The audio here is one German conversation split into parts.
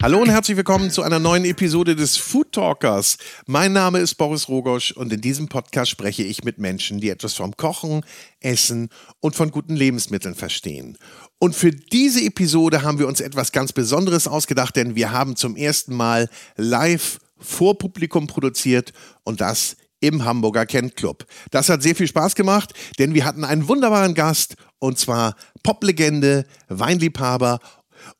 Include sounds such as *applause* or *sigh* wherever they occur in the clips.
Hallo und herzlich willkommen zu einer neuen Episode des Food Talkers. Mein Name ist Boris Rogosch und in diesem Podcast spreche ich mit Menschen, die etwas vom Kochen, Essen und von guten Lebensmitteln verstehen. Und für diese Episode haben wir uns etwas ganz Besonderes ausgedacht, denn wir haben zum ersten Mal live vor Publikum produziert und das im Hamburger Kent Club. Das hat sehr viel Spaß gemacht, denn wir hatten einen wunderbaren Gast und zwar Poplegende, Weinliebhaber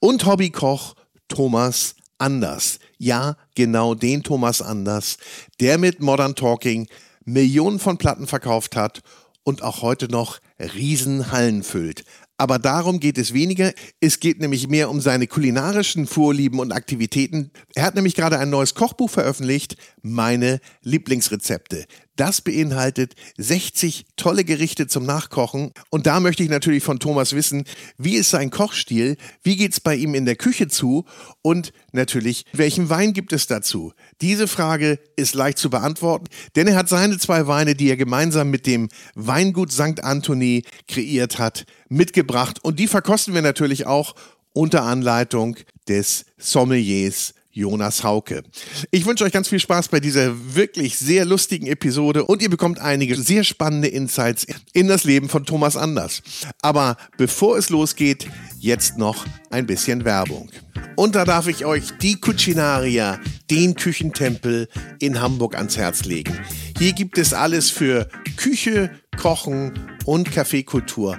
und Hobbykoch Thomas Anders. Ja, genau den Thomas Anders, der mit Modern Talking Millionen von Platten verkauft hat und auch heute noch Riesenhallen füllt. Aber darum geht es weniger. Es geht nämlich mehr um seine kulinarischen Vorlieben und Aktivitäten. Er hat nämlich gerade ein neues Kochbuch veröffentlicht, Meine Lieblingsrezepte. Das beinhaltet 60 tolle Gerichte zum Nachkochen. Und da möchte ich natürlich von Thomas wissen, wie ist sein Kochstil, wie geht es bei ihm in der Küche zu und natürlich, welchen Wein gibt es dazu? Diese Frage ist leicht zu beantworten, denn er hat seine zwei Weine, die er gemeinsam mit dem Weingut St. Anthony kreiert hat, mitgebracht. Und die verkosten wir natürlich auch unter Anleitung des Sommeliers Jonas Hauke. Ich wünsche euch ganz viel Spaß bei dieser wirklich sehr lustigen Episode und ihr bekommt einige sehr spannende Insights in das Leben von Thomas Anders. Aber bevor es losgeht, jetzt noch ein bisschen Werbung. Und da darf ich euch die Cucinaria, den Küchentempel in Hamburg ans Herz legen. Hier gibt es alles für Küche, Kochen und Kaffeekultur.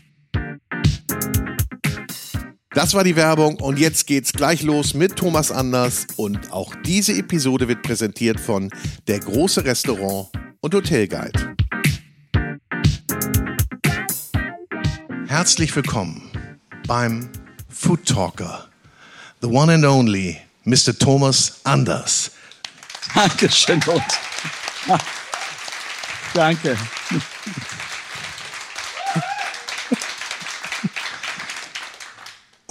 Das war die Werbung und jetzt geht's gleich los mit Thomas Anders und auch diese Episode wird präsentiert von Der große Restaurant und Hotelguide. Herzlich willkommen beim Food Talker, the one and only Mr. Thomas Anders. Dankeschön. Danke.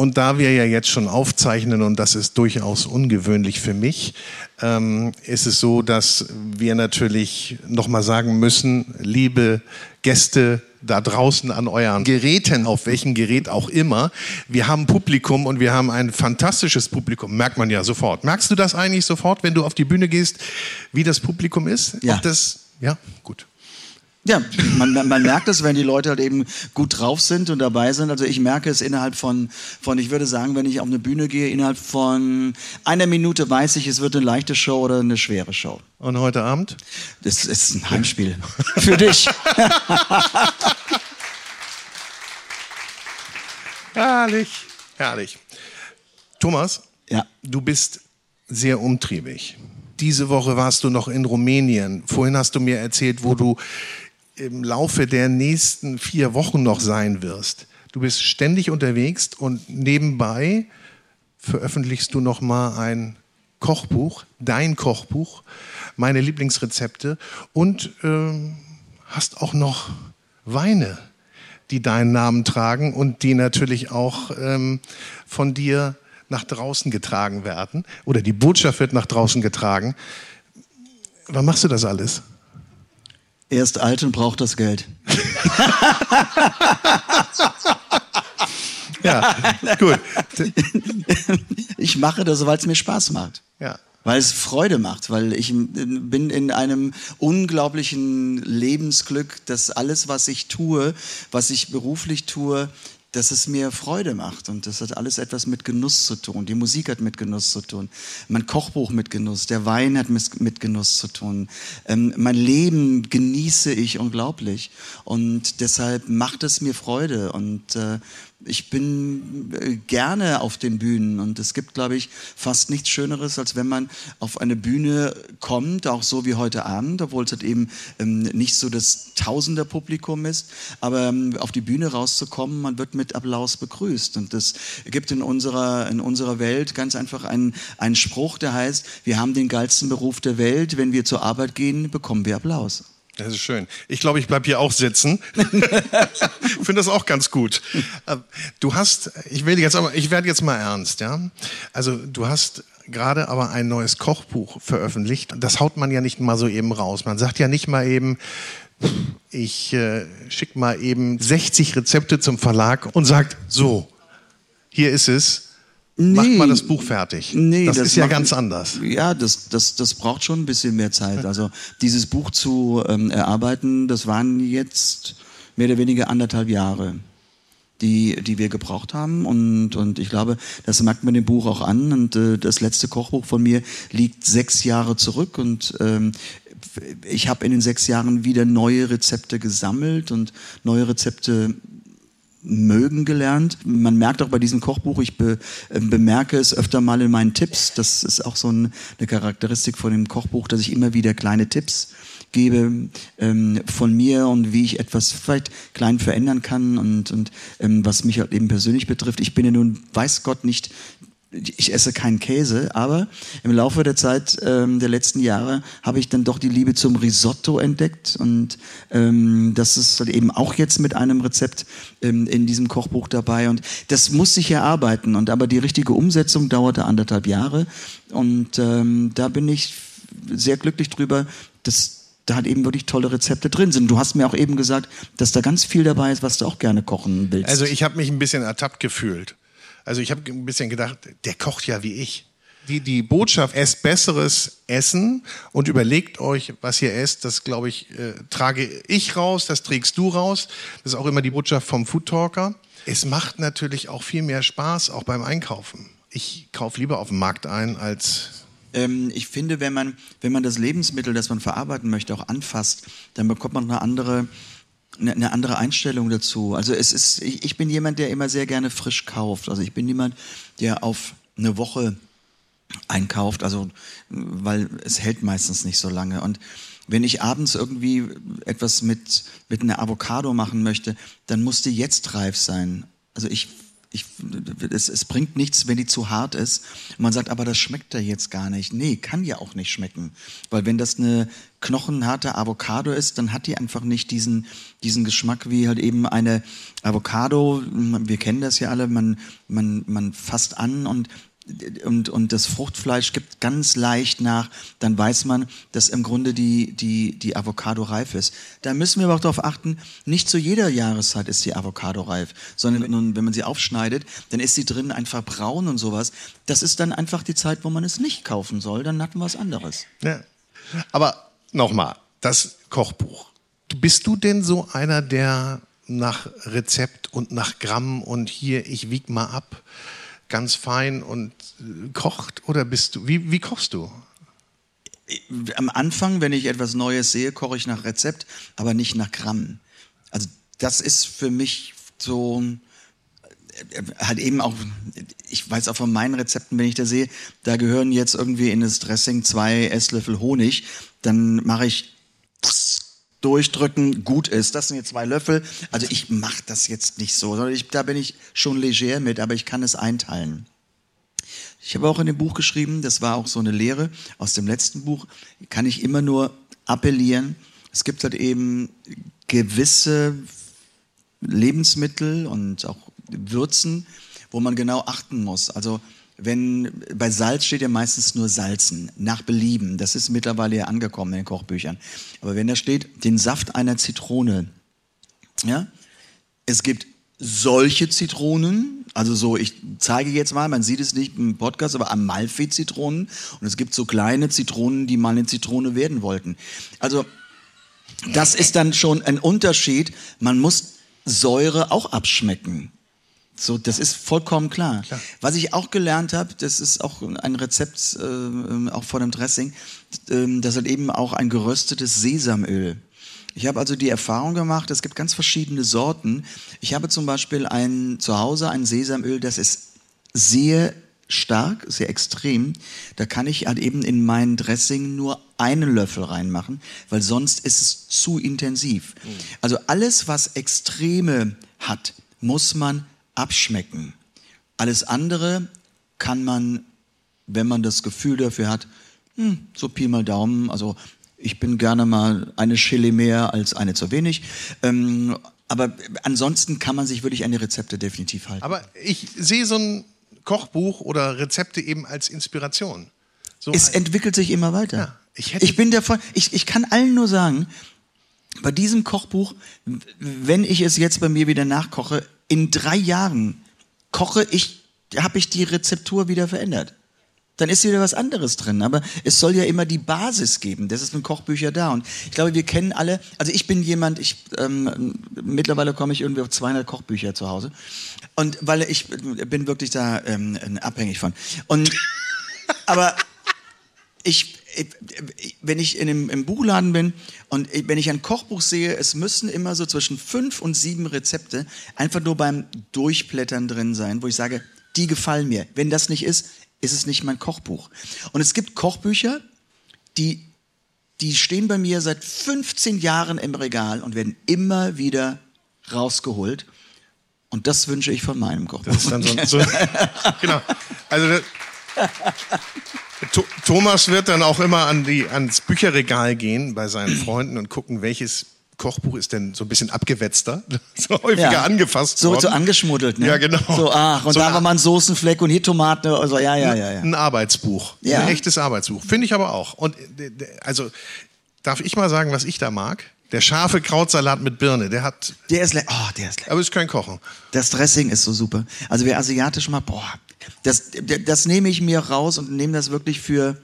Und da wir ja jetzt schon aufzeichnen, und das ist durchaus ungewöhnlich für mich, ähm, ist es so, dass wir natürlich nochmal sagen müssen, liebe Gäste da draußen an euren Geräten, auf welchem Gerät auch immer, wir haben Publikum und wir haben ein fantastisches Publikum, merkt man ja sofort. Merkst du das eigentlich sofort, wenn du auf die Bühne gehst, wie das Publikum ist? Ja. Ob das, ja, gut. Ja, man, man merkt es, wenn die Leute halt eben gut drauf sind und dabei sind. Also ich merke es innerhalb von, von, ich würde sagen, wenn ich auf eine Bühne gehe, innerhalb von einer Minute weiß ich, es wird eine leichte Show oder eine schwere Show. Und heute Abend? Das ist ein Heimspiel. *laughs* Für dich. Herrlich, herrlich. Thomas, Ja. du bist sehr umtriebig. Diese Woche warst du noch in Rumänien. Vorhin hast du mir erzählt, wo du im Laufe der nächsten vier Wochen noch sein wirst. Du bist ständig unterwegs und nebenbei veröffentlichst du noch mal ein Kochbuch, dein Kochbuch, meine Lieblingsrezepte und ähm, hast auch noch Weine, die deinen Namen tragen und die natürlich auch ähm, von dir nach draußen getragen werden oder die Botschaft wird nach draußen getragen. Wann machst du das alles? Er ist alt und braucht das Geld. *laughs* Ja, gut. *laughs* Ich mache das, weil es mir Spaß macht. Ja. Weil es Freude macht, weil ich bin in einem unglaublichen Lebensglück, dass alles, was ich tue, was ich beruflich tue, dass es mir Freude macht. Und das hat alles etwas mit Genuss zu tun. Die Musik hat mit Genuss zu tun. Mein Kochbuch mit Genuss. Der Wein hat mit Genuss zu tun. Ähm, mein Leben genieße ich unglaublich. Und deshalb macht es mir Freude. Und äh, ich bin äh, gerne auf den Bühnen und es gibt, glaube ich, fast nichts Schöneres, als wenn man auf eine Bühne kommt, auch so wie heute Abend, obwohl es halt eben ähm, nicht so das Tausender-Publikum ist, aber ähm, auf die Bühne rauszukommen, man wird mit Applaus begrüßt und es gibt in unserer, in unserer Welt ganz einfach einen, einen Spruch, der heißt, wir haben den geilsten Beruf der Welt, wenn wir zur Arbeit gehen, bekommen wir Applaus. Das ist schön. Ich glaube, ich bleibe hier auch sitzen. *laughs* ich finde das auch ganz gut. Äh, du hast, ich will jetzt aber, werde jetzt mal ernst, ja. Also du hast gerade aber ein neues Kochbuch veröffentlicht. Das haut man ja nicht mal so eben raus. Man sagt ja nicht mal eben, ich äh, schicke mal eben 60 Rezepte zum Verlag und sagt, so, hier ist es Nee, Macht mal das Buch fertig. Nee, das, das ist ja macht, ganz anders. Ja, das, das, das braucht schon ein bisschen mehr Zeit. Also dieses Buch zu ähm, erarbeiten, das waren jetzt mehr oder weniger anderthalb Jahre, die, die wir gebraucht haben. Und, und ich glaube, das merkt man dem Buch auch an. Und äh, das letzte Kochbuch von mir liegt sechs Jahre zurück. Und ähm, ich habe in den sechs Jahren wieder neue Rezepte gesammelt und neue Rezepte mögen gelernt. Man merkt auch bei diesem Kochbuch, ich be, äh, bemerke es öfter mal in meinen Tipps. Das ist auch so ein, eine Charakteristik von dem Kochbuch, dass ich immer wieder kleine Tipps gebe ähm, von mir und wie ich etwas vielleicht klein verändern kann und, und ähm, was mich halt eben persönlich betrifft. Ich bin ja nun, weiß Gott, nicht ich esse keinen Käse, aber im Laufe der Zeit ähm, der letzten Jahre habe ich dann doch die Liebe zum Risotto entdeckt und ähm, das ist halt eben auch jetzt mit einem Rezept ähm, in diesem Kochbuch dabei und das muss sich erarbeiten und aber die richtige Umsetzung dauerte anderthalb Jahre und ähm, da bin ich sehr glücklich drüber, dass da halt eben wirklich tolle Rezepte drin sind. Du hast mir auch eben gesagt, dass da ganz viel dabei ist, was du auch gerne kochen willst. Also ich habe mich ein bisschen ertappt gefühlt. Also ich habe ein bisschen gedacht, der kocht ja wie ich. Die, die Botschaft, esst besseres Essen und überlegt euch, was ihr esst, das glaube ich, äh, trage ich raus, das trägst du raus. Das ist auch immer die Botschaft vom Food Talker. Es macht natürlich auch viel mehr Spaß, auch beim Einkaufen. Ich kaufe lieber auf dem Markt ein, als ähm, ich finde, wenn man, wenn man das Lebensmittel, das man verarbeiten möchte, auch anfasst, dann bekommt man eine andere eine andere Einstellung dazu. Also es ist, ich, bin jemand, der immer sehr gerne frisch kauft. Also ich bin jemand, der auf eine Woche einkauft, also weil es hält meistens nicht so lange. Und wenn ich abends irgendwie etwas mit, mit einer Avocado machen möchte, dann muss die jetzt reif sein. Also ich ich, es, es, bringt nichts, wenn die zu hart ist. Und man sagt, aber das schmeckt ja jetzt gar nicht. Nee, kann ja auch nicht schmecken. Weil wenn das eine knochenharte Avocado ist, dann hat die einfach nicht diesen, diesen Geschmack wie halt eben eine Avocado. Wir kennen das ja alle, man, man, man fasst an und und, und das Fruchtfleisch gibt ganz leicht nach, dann weiß man, dass im Grunde die, die, die Avocado reif ist. Da müssen wir aber auch darauf achten, nicht zu jeder Jahreszeit ist die Avocado reif, sondern wenn man sie aufschneidet, dann ist sie drin einfach braun und sowas. Das ist dann einfach die Zeit, wo man es nicht kaufen soll, dann hat man was anderes. Ja. Aber nochmal, das Kochbuch. Bist du denn so einer, der nach Rezept und nach Gramm und hier, ich wieg mal ab, ganz fein und äh, kocht oder bist du, wie, wie kochst du? Am Anfang, wenn ich etwas Neues sehe, koche ich nach Rezept, aber nicht nach Gramm. Also das ist für mich so äh, halt eben auch, ich weiß auch von meinen Rezepten, wenn ich da sehe, da gehören jetzt irgendwie in das Dressing zwei Esslöffel Honig, dann mache ich durchdrücken, gut ist. Das sind jetzt zwei Löffel. Also ich mache das jetzt nicht so, ich, da bin ich schon leger mit, aber ich kann es einteilen. Ich habe auch in dem Buch geschrieben, das war auch so eine Lehre aus dem letzten Buch, kann ich immer nur appellieren. Es gibt halt eben gewisse Lebensmittel und auch Würzen, wo man genau achten muss. Also wenn bei Salz steht ja meistens nur Salzen, nach Belieben. Das ist mittlerweile ja angekommen in den Kochbüchern. Aber wenn da steht, den Saft einer Zitrone, ja, es gibt solche Zitronen, also so, ich zeige jetzt mal, man sieht es nicht im Podcast, aber Amalfi-Zitronen und es gibt so kleine Zitronen, die mal eine Zitrone werden wollten. Also das ist dann schon ein Unterschied. Man muss Säure auch abschmecken. So, das ist vollkommen klar. klar. Was ich auch gelernt habe, das ist auch ein Rezept, äh, auch von einem Dressing, äh, das hat eben auch ein geröstetes Sesamöl. Ich habe also die Erfahrung gemacht, es gibt ganz verschiedene Sorten. Ich habe zum Beispiel ein, zu Hause ein Sesamöl, das ist sehr stark, sehr extrem. Da kann ich halt eben in mein Dressing nur einen Löffel reinmachen, weil sonst ist es zu intensiv. Mhm. Also alles, was Extreme hat, muss man abschmecken. Alles andere kann man, wenn man das Gefühl dafür hat, hm, so Pi mal Daumen, also ich bin gerne mal eine Chili mehr als eine zu wenig. Ähm, aber ansonsten kann man sich wirklich an die Rezepte definitiv halten. Aber ich sehe so ein Kochbuch oder Rezepte eben als Inspiration. So es entwickelt sich immer weiter. Ja, ich, ich, bin davon, ich, ich kann allen nur sagen, bei diesem Kochbuch, wenn ich es jetzt bei mir wieder nachkoche, in drei Jahren koche ich, habe ich die Rezeptur wieder verändert. Dann ist wieder was anderes drin. Aber es soll ja immer die Basis geben. Das ist in Kochbücher da. Und ich glaube, wir kennen alle, also ich bin jemand, ich, ähm, mittlerweile komme ich irgendwie auf 200 Kochbücher zu Hause. Und weil ich bin wirklich da ähm, abhängig von. Und, aber ich, wenn ich in einem, im Buchladen bin und wenn ich ein Kochbuch sehe, es müssen immer so zwischen fünf und sieben Rezepte einfach nur beim Durchblättern drin sein, wo ich sage, die gefallen mir. Wenn das nicht ist, ist es nicht mein Kochbuch. Und es gibt Kochbücher, die, die stehen bei mir seit 15 Jahren im Regal und werden immer wieder rausgeholt. Und das wünsche ich von meinem Kochbuch. Das ist dann so, so *laughs* genau. Also das, Thomas wird dann auch immer an die, ans Bücherregal gehen bei seinen *clears throat* Freunden und gucken, welches Kochbuch ist denn so ein bisschen abgewetzter, *laughs* so häufiger ja. angefasst so, worden. So angeschmuddelt, ne? Ja, genau. So, ach, und so da war mal ein Soßenfleck und hier Tomaten, also ja, ja, ja. ja. Ein Arbeitsbuch, ja. ein echtes Arbeitsbuch, finde ich aber auch. Und also, darf ich mal sagen, was ich da mag? Der scharfe Krautsalat mit Birne, der hat... Der ist lecker, oh, der ist lecker. Aber ist kein Kochen. Das Dressing ist so super. Also wer asiatisch mag, boah, das, das nehme ich mir raus und nehme das wirklich für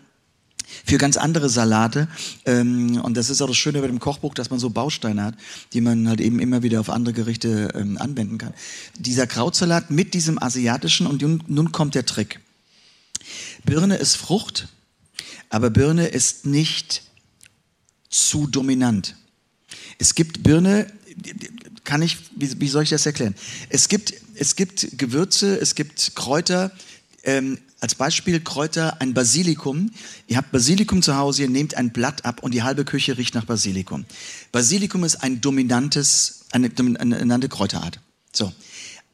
für ganz andere Salate. Ähm, und das ist auch das Schöne bei dem Kochbuch, dass man so Bausteine hat, die man halt eben immer wieder auf andere Gerichte ähm, anwenden kann. Dieser Krautsalat mit diesem asiatischen und nun, kommt der Trick. Birne ist Frucht, aber Birne ist nicht zu dominant. Es gibt Birne, kann ich, wie soll ich das erklären? Es gibt, es gibt Gewürze, es gibt Kräuter, ähm, als Beispiel Kräuter, ein Basilikum. Ihr habt Basilikum zu Hause, ihr nehmt ein Blatt ab und die halbe Küche riecht nach Basilikum. Basilikum ist ein dominantes, eine dominante Kräuterart. So.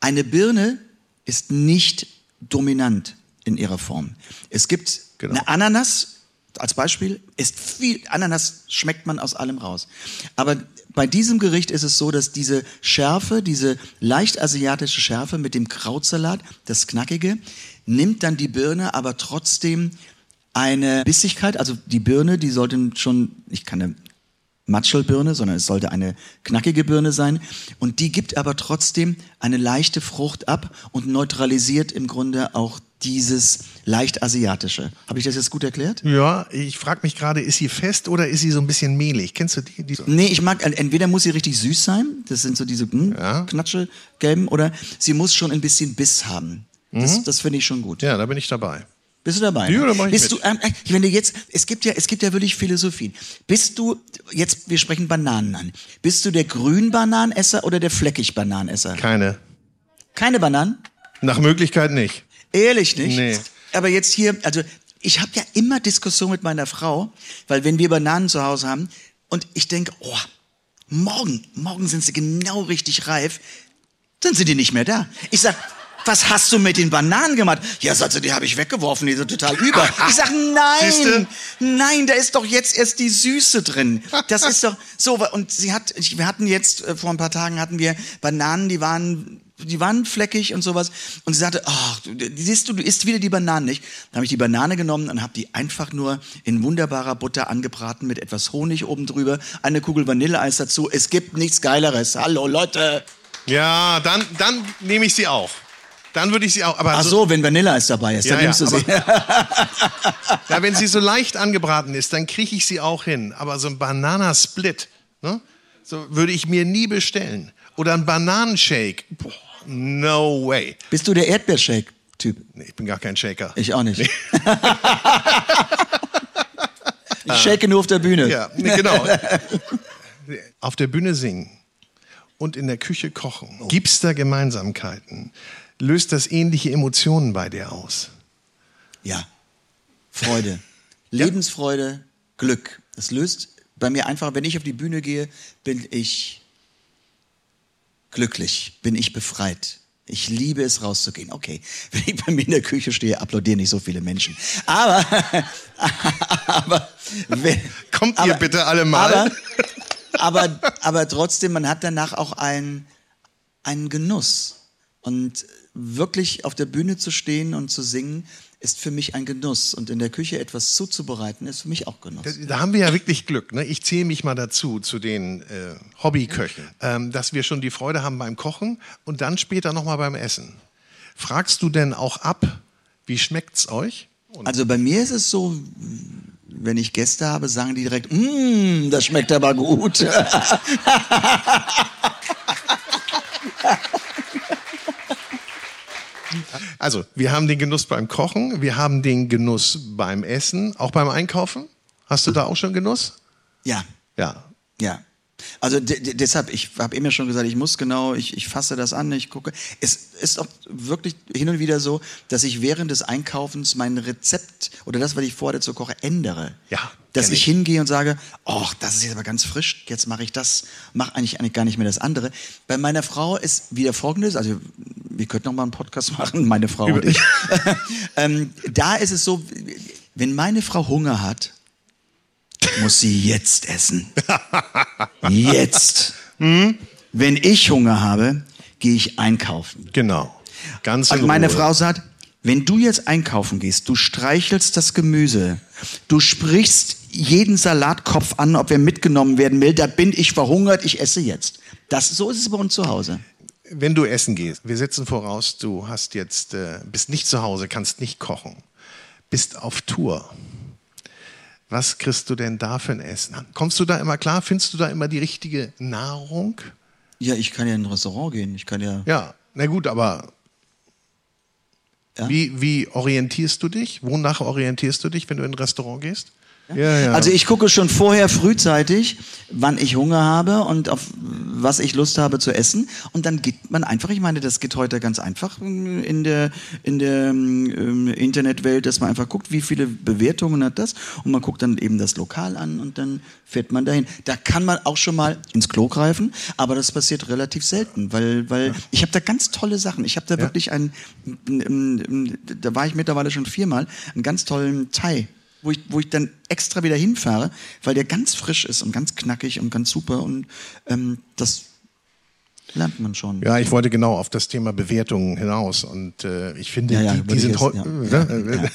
Eine Birne ist nicht dominant in ihrer Form. Es gibt genau. eine Ananas, als Beispiel, ist viel, Ananas schmeckt man aus allem raus. Aber bei diesem Gericht ist es so, dass diese Schärfe, diese leicht asiatische Schärfe mit dem Krautsalat, das Knackige, nimmt dann die Birne aber trotzdem eine Bissigkeit, also die Birne, die sollte schon, ich kann eine Matschelbirne, sondern es sollte eine knackige Birne sein. Und die gibt aber trotzdem eine leichte Frucht ab und neutralisiert im Grunde auch dieses leicht asiatische. Habe ich das jetzt gut erklärt? Ja, ich frage mich gerade, ist sie fest oder ist sie so ein bisschen mehlig? Kennst du die? die so? Nee, ich mag, entweder muss sie richtig süß sein, das sind so diese hm, ja. Knatschelgelben, oder sie muss schon ein bisschen Biss haben. Das, mhm. das finde ich schon gut. Ja, da bin ich dabei. Bist du dabei? Ja, da mach ich Bist mit. du, ähm, ich meine jetzt, es gibt ja, es gibt ja wirklich Philosophien. Bist du, jetzt, wir sprechen Bananen an. Bist du der Grünbananenesser oder der Fleckig-Bananenesser? Keine. Keine Bananen? Nach Möglichkeit nicht. Ehrlich nicht? Nee. Aber jetzt hier, also ich habe ja immer Diskussion mit meiner Frau, weil wenn wir Bananen zu Hause haben und ich denke, oh, morgen, morgen sind sie genau richtig reif, dann sind die nicht mehr da. Ich sag, was hast du mit den Bananen gemacht? Ja, sagt sie, die habe ich weggeworfen, die sind total über. Ich sag, *laughs* nein, nein, da ist doch jetzt erst die Süße drin. Das ist doch so. Und sie hat, wir hatten jetzt, äh, vor ein paar Tagen hatten wir Bananen, die waren die waren fleckig und sowas. Und sie sagte, ach, siehst du, du isst wieder die Bananen nicht. Dann habe ich die Banane genommen und habe die einfach nur in wunderbarer Butter angebraten mit etwas Honig oben drüber, eine Kugel Vanilleeis dazu. Es gibt nichts Geileres. Hallo Leute. Ja, dann, dann nehme ich sie auch. Dann würde ich sie auch. Aber Ach so, so wenn Vanilleeis dabei ist, dann ja, nimmst ja, du sie. *laughs* ja, wenn sie so leicht angebraten ist, dann kriege ich sie auch hin. Aber so ein Bananasplit, ne? so würde ich mir nie bestellen. Oder ein Bananenshake. Boah, No way. Bist du der Erdbeershake-Typ? Nee, ich bin gar kein Shaker. Ich auch nicht. *laughs* ich shake nur auf der Bühne. Ja, nee, genau. auf der Bühne singen und in der Küche kochen. Oh. Gibt's da Gemeinsamkeiten? Löst das ähnliche Emotionen bei dir aus? Ja. Freude. Lebensfreude, Glück. Das löst bei mir einfach, wenn ich auf die Bühne gehe, bin ich glücklich, bin ich befreit. Ich liebe es, rauszugehen. Okay, *laughs* wenn ich bei mir in der Küche stehe, applaudieren nicht so viele Menschen. Aber, *laughs* aber, wenn, Kommt ihr bitte alle mal? Aber, *laughs* aber, aber trotzdem, man hat danach auch einen, einen Genuss. Und wirklich auf der Bühne zu stehen und zu singen, ist für mich ein Genuss. Und in der Küche etwas zuzubereiten, ist für mich auch Genuss. Da, da haben wir ja wirklich Glück. Ne? Ich zähle mich mal dazu, zu den äh, Hobbyköchen, ähm, dass wir schon die Freude haben beim Kochen und dann später nochmal beim Essen. Fragst du denn auch ab, wie schmeckt's euch? Also bei mir ist es so, wenn ich Gäste habe, sagen die direkt, mmm, das schmeckt aber gut. *laughs* Also, wir haben den Genuss beim Kochen, wir haben den Genuss beim Essen, auch beim Einkaufen. Hast du da auch schon Genuss? ja, Ja. ja. Also de de deshalb, ich habe eben ja schon gesagt, ich muss genau, ich, ich fasse das an, ich gucke. Es ist auch wirklich hin und wieder so, dass ich während des Einkaufens mein Rezept oder das, was ich vorher dazu koche, ändere. Ja, Dass ich ich. hingehe und sage, oh, das ist jetzt aber ganz frisch, jetzt mache ich das, mache eigentlich, eigentlich gar nicht mehr das andere. Bei meiner Frau ist wieder folgendes, also wir könnten noch mal einen Podcast *laughs* machen, meine Frau und ich. *laughs* ähm, da ist es so, wenn meine Frau Hunger hat, muss sie jetzt essen. Jetzt. Wenn ich Hunger habe, gehe ich einkaufen. Genau. Ganz Also meine Ruhe. Frau sagt, wenn du jetzt einkaufen gehst, du streichelst das Gemüse, du sprichst jeden Salatkopf an, ob er mitgenommen werden will, da bin ich verhungert, ich esse jetzt. Das, so ist es bei uns zu Hause. Wenn du essen gehst, wir setzen voraus, du hast jetzt, äh, bist nicht zu Hause, kannst nicht kochen, bist auf Tour. Was kriegst du denn da für ein Essen? Kommst du da immer klar? Findest du da immer die richtige Nahrung? Ja, ich kann ja in ein Restaurant gehen, ich kann ja, Ja, na gut, aber Ja. wie, wie orientierst du dich? Wonach orientierst du dich, wenn du in ein Restaurant gehst? Ja, ja. Also ich gucke schon vorher frühzeitig, wann ich Hunger habe und auf was ich Lust habe zu essen. Und dann geht man einfach, ich meine, das geht heute ganz einfach in der, in der ähm, Internetwelt, dass man einfach guckt, wie viele Bewertungen hat das. Und man guckt dann eben das Lokal an und dann fährt man dahin. Da kann man auch schon mal ins Klo greifen, aber das passiert relativ selten, weil, weil ich habe da ganz tolle Sachen. Ich habe da wirklich einen, da war ich mittlerweile schon viermal, einen ganz tollen Thai wo ich, wo ich dann extra wieder hinfahre, weil der ganz frisch ist und ganz knackig und ganz super und ähm, das lernt man schon. Ja, ich wollte genau auf das Thema Bewertungen hinaus und äh, ich finde, Ja, ja, die, die sind jetzt- ja. ne?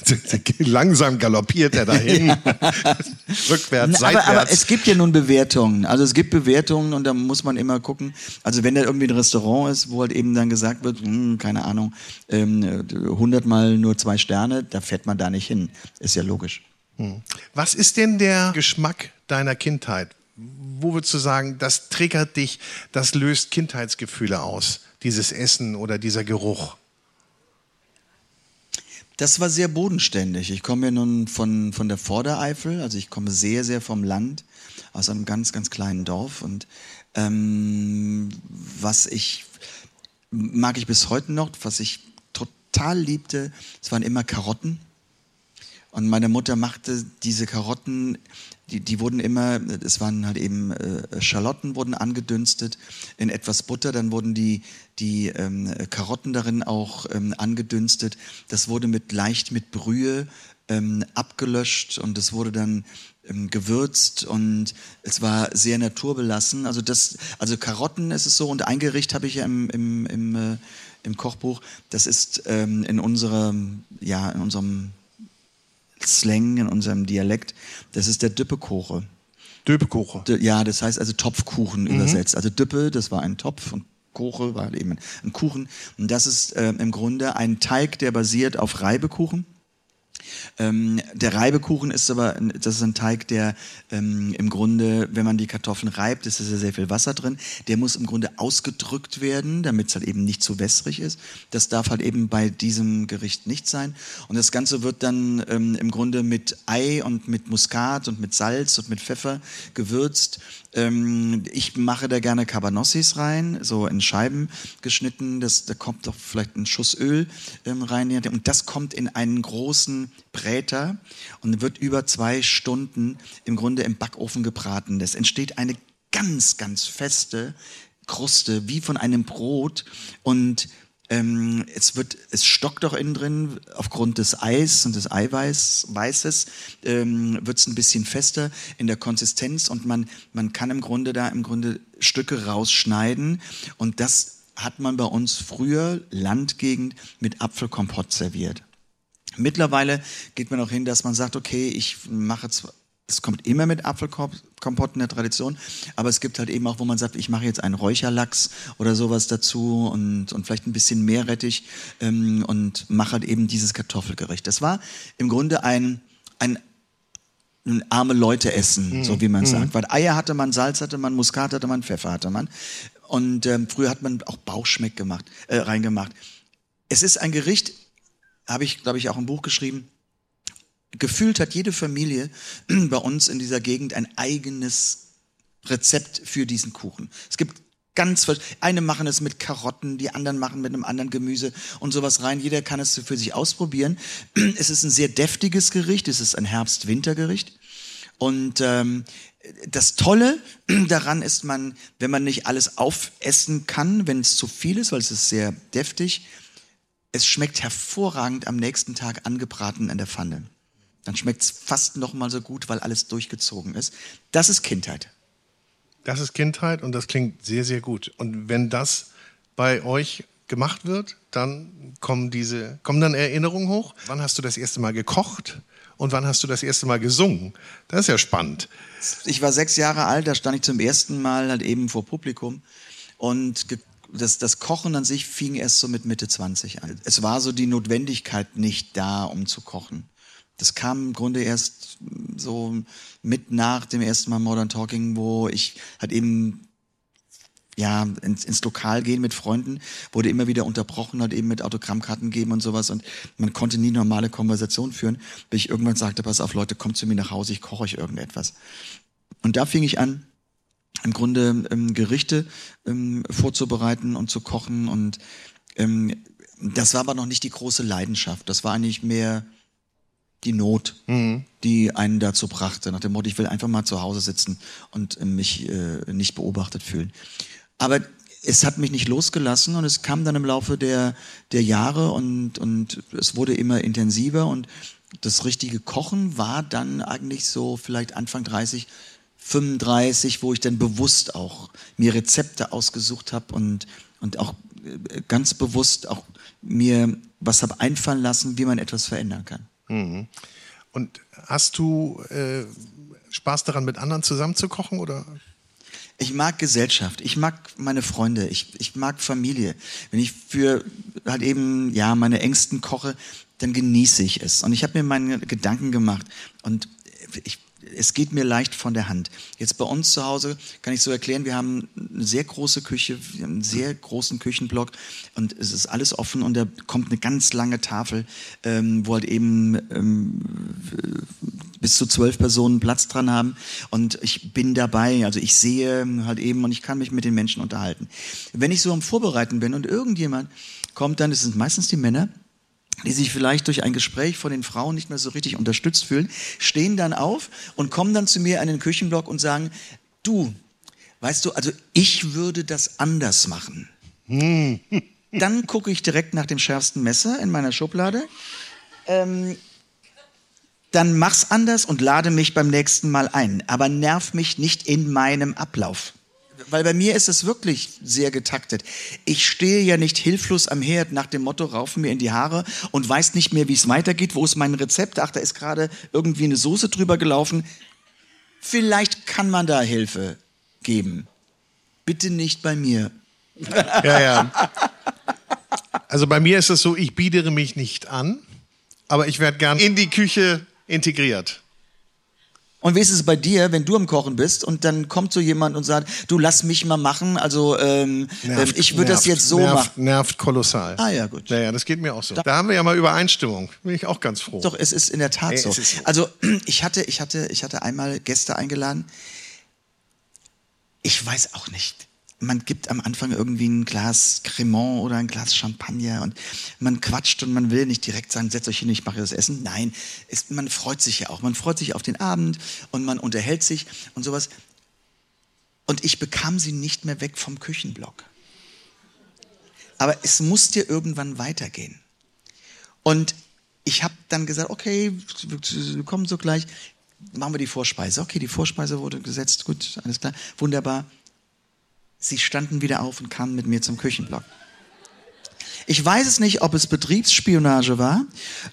*laughs* langsam galoppiert er dahin, *laughs* rückwärts, Na, seitwärts. aber, aber es gibt ja nun Bewertungen. Also es gibt Bewertungen und da muss man immer gucken. Also wenn da irgendwie ein Restaurant ist, wo halt eben dann gesagt wird, hm, keine Ahnung, ähm, 100 mal nur zwei Sterne, da fährt man da nicht hin. Ist ja logisch. Was ist denn der Geschmack deiner Kindheit? Wo würdest du sagen, das triggert dich, das löst Kindheitsgefühle aus, dieses Essen oder dieser Geruch? Das war sehr bodenständig. Ich komme ja nun von, von der Vordereifel, also ich komme sehr, sehr vom Land, aus einem ganz, ganz kleinen Dorf. Und ähm, was ich, mag ich bis heute noch, was ich total liebte, es waren immer Karotten. Und meine Mutter machte diese Karotten, die, die wurden immer, es waren halt eben äh, Schalotten wurden angedünstet in etwas Butter, dann wurden die, die ähm, Karotten darin auch ähm, angedünstet. Das wurde mit leicht mit Brühe ähm, abgelöscht und es wurde dann ähm, gewürzt und es war sehr naturbelassen. Also das, also Karotten ist es so und ein Gericht habe ich ja im, im, im, äh, im Kochbuch. Das ist ähm, in unserem, ja, in unserem Slang, in unserem Dialekt, das ist der Düppekoche. Döpekuche. D- Ja, das heißt also Topfkuchen übersetzt. Also Düppe, das war ein Topf und Koche war eben ein Kuchen. Und das ist äh, im Grunde ein Teig, der basiert auf Reibekuchen. Ähm, der Reibekuchen ist aber, das ist ein Teig, der ähm, im Grunde, wenn man die Kartoffeln reibt, ist ja sehr viel Wasser drin. Der muss im Grunde ausgedrückt werden, damit es halt eben nicht zu wässrig ist. Das darf halt eben bei diesem Gericht nicht sein. Und das Ganze wird dann ähm, im Grunde mit Ei und mit Muskat und mit Salz und mit Pfeffer gewürzt. Ähm, ich mache da gerne Cabanossis rein, so in Scheiben geschnitten. Das, da kommt doch vielleicht ein Schuss Öl ähm, rein. Und das kommt in einen großen Bräter und wird über zwei Stunden im Grunde im Backofen gebraten. Das entsteht eine ganz, ganz feste Kruste, wie von einem Brot. Und ähm, es wird, es stockt auch innen drin aufgrund des Eis und des Eiweißes ähm, wird es ein bisschen fester in der Konsistenz und man man kann im Grunde da im Grunde Stücke rausschneiden und das hat man bei uns früher Landgegend mit Apfelkompott serviert. Mittlerweile geht man auch hin, dass man sagt, okay, ich mache zwar es kommt immer mit Apfelkompott in der Tradition, aber es gibt halt eben auch, wo man sagt, ich mache jetzt einen Räucherlachs oder sowas dazu und, und vielleicht ein bisschen Meerrettich ähm, und mache halt eben dieses Kartoffelgericht. Das war im Grunde ein, ein, ein arme Leute essen, mhm. so wie man mhm. sagt. Weil Eier hatte man, Salz hatte man, Muskat hatte man, Pfeffer hatte man. Und ähm, früher hat man auch Bauchschmeck gemacht, äh, reingemacht. Es ist ein Gericht, habe ich, glaube ich, auch im Buch geschrieben, Gefühlt hat jede Familie *clears throat* bei uns in dieser Gegend ein eigenes Rezept für diesen Kuchen. Es gibt ganz, eine machen es mit Karotten, die anderen machen mit einem anderen Gemüse und sowas rein. Jeder kann es für sich ausprobieren. *clears throat* Es ist ein sehr deftiges Gericht. Es ist ein Herbst-Winter-Gericht. Und ähm, das Tolle *clears throat* daran ist, man, wenn man nicht alles aufessen kann, wenn es zu viel ist, weil es ist sehr deftig, es schmeckt hervorragend am nächsten Tag angebraten in der Pfanne dann schmeckt es fast noch mal so gut, weil alles durchgezogen ist. Das ist Kindheit. Das ist Kindheit und das klingt sehr, sehr gut. Und wenn das bei euch gemacht wird, dann kommen diese, kommen dann Erinnerungen hoch. Wann hast du das erste Mal gekocht und wann hast du das erste Mal gesungen? Das ist ja spannend. Ich war sechs Jahre alt, da stand ich zum ersten Mal halt eben vor Publikum und das, das Kochen an sich fing erst so mit Mitte 20 an. Es war so die Notwendigkeit nicht da, um zu kochen. Das kam im Grunde erst so mit nach dem ersten Mal Modern Talking, wo ich halt eben ja, ins, ins Lokal gehen mit Freunden, wurde immer wieder unterbrochen, halt eben mit Autogrammkarten geben und sowas und man konnte nie normale Konversation führen, bis ich irgendwann sagte, pass auf Leute, kommt zu mir nach Hause, ich koche euch irgendetwas. Und da fing ich an, im Grunde ähm, Gerichte ähm, vorzubereiten und zu kochen und ähm, das war aber noch nicht die große Leidenschaft, das war eigentlich mehr die Not, mhm. die einen dazu brachte, nach dem Motto, ich will einfach mal zu Hause sitzen und mich äh, nicht beobachtet fühlen. Aber es hat mich nicht losgelassen und es kam dann im Laufe der, der Jahre und, und es wurde immer intensiver und das richtige Kochen war dann eigentlich so vielleicht Anfang 30, 35, wo ich dann bewusst auch mir Rezepte ausgesucht habe und, und auch äh, ganz bewusst auch mir was habe einfallen lassen, wie man etwas verändern kann. Mhm. Und hast du äh, Spaß daran, mit anderen zusammen zu kochen oder? Ich mag Gesellschaft, ich mag meine Freunde, ich, ich mag Familie. Wenn ich für halt eben ja meine Ängsten koche, dann genieße ich es. Und ich habe mir meine Gedanken gemacht und ich es geht mir leicht von der Hand. Jetzt bei uns zu Hause kann ich so erklären, wir haben eine sehr große Küche, wir haben einen sehr großen Küchenblock und es ist alles offen und da kommt eine ganz lange Tafel, ähm, wo halt eben ähm, bis zu zwölf Personen Platz dran haben und ich bin dabei, also ich sehe halt eben und ich kann mich mit den Menschen unterhalten. Wenn ich so am Vorbereiten bin und irgendjemand kommt dann, das sind meistens die Männer, die sich vielleicht durch ein Gespräch von den Frauen nicht mehr so richtig unterstützt fühlen, stehen dann auf und kommen dann zu mir in den Küchenblock und sagen, du, weißt du, also ich würde das anders machen. Hm. *laughs* Dann gucke ich direkt nach dem schärfsten Messer in meiner Schublade. Ähm, dann mach's anders und lade mich beim nächsten Mal ein. Aber nerv mich nicht in meinem Ablauf weil bei mir ist es wirklich sehr getaktet. Ich stehe ja nicht hilflos am Herd nach dem Motto, raufen mir in die Haare und weiß nicht mehr, wie es weitergeht. Wo ist mein Rezept? Ach, da ist gerade irgendwie eine Soße drüber gelaufen. Vielleicht kann man da Hilfe geben. Bitte nicht bei mir. *laughs* Ja, ja. Also bei mir ist es so, ich biedere mich nicht an aber ich werde gern in die Küche integriert. Und wie ist es bei dir, wenn du am Kochen bist und dann kommt so jemand und sagt, du lass mich mal machen, also ähm, Nervt, ich würde das jetzt so nervt, machen. Nervt kolossal. Ah ja, gut. Ja, ja, das geht mir auch so. Da haben wir ja mal Übereinstimmung. Bin ich auch ganz froh. Doch, es ist in der Tat Ey, so. so. Also *clears throat* ich hatte, ich hatte, ich hatte einmal Gäste eingeladen. Ich weiß auch nicht. Man gibt am Anfang irgendwie ein Glas Cremant oder ein Glas Champagner und man quatscht und man will nicht direkt sagen, setzt euch hin, ich mache das Essen. Nein, es, man freut sich ja auch. Man freut sich auf den Abend und man unterhält sich und sowas. Und ich bekam sie nicht mehr weg vom Küchenblock. Aber es muss dir irgendwann weitergehen. Und ich habe dann gesagt, okay, wir kommen so gleich, machen wir die Vorspeise. Okay, die Vorspeise wurde gesetzt, gut, alles klar, wunderbar. Sie standen wieder auf und kamen mit mir zum Küchenblock. Ich weiß es nicht, ob es Betriebsspionage war,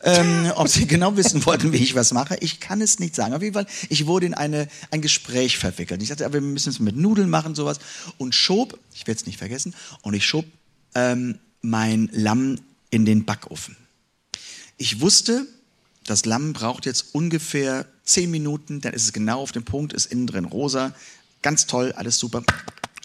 ähm, *laughs* ob sie genau wissen wollten, wie ich was mache. Ich kann es nicht sagen. Auf jeden Fall, ich wurde in eine, ein Gespräch verwickelt. Ich sagte, aber wir müssen es mit Nudeln machen, sowas. Und schob, ich werde es nicht vergessen, und ich schob ähm, mein Lamm in den Backofen. Ich wusste, das Lamm braucht jetzt ungefähr zehn Minuten, dann ist es genau auf dem Punkt, ist innen drin rosa. Ganz toll, alles super.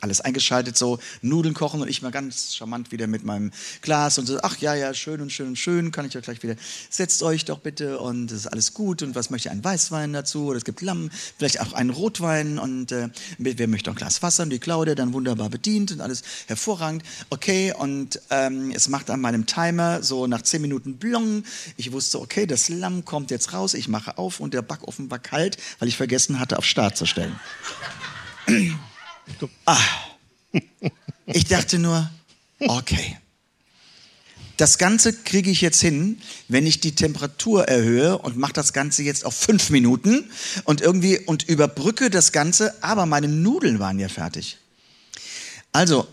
Alles eingeschaltet, so Nudeln kochen und ich mal ganz charmant wieder mit meinem Glas und so, ach ja, ja, schön und schön und schön, kann ich ja gleich wieder, setzt euch doch bitte und es ist alles gut und was möchte ein Weißwein dazu oder es gibt Lamm, vielleicht auch einen Rotwein und äh, wer möchte ein Glas Wasser und die Claudia dann wunderbar bedient und alles hervorragend, okay und ähm, es macht an meinem Timer so nach zehn Minuten blong, ich wusste, okay, das Lamm kommt jetzt raus, ich mache auf und der Backofen war kalt, weil ich vergessen hatte, auf Start zu stellen. *clears throat* Ah. Ich dachte nur, okay. Das Ganze kriege ich jetzt hin, wenn ich die Temperatur erhöhe und mache das Ganze jetzt auf fünf Minuten und irgendwie und überbrücke das Ganze, aber meine Nudeln waren ja fertig. Also,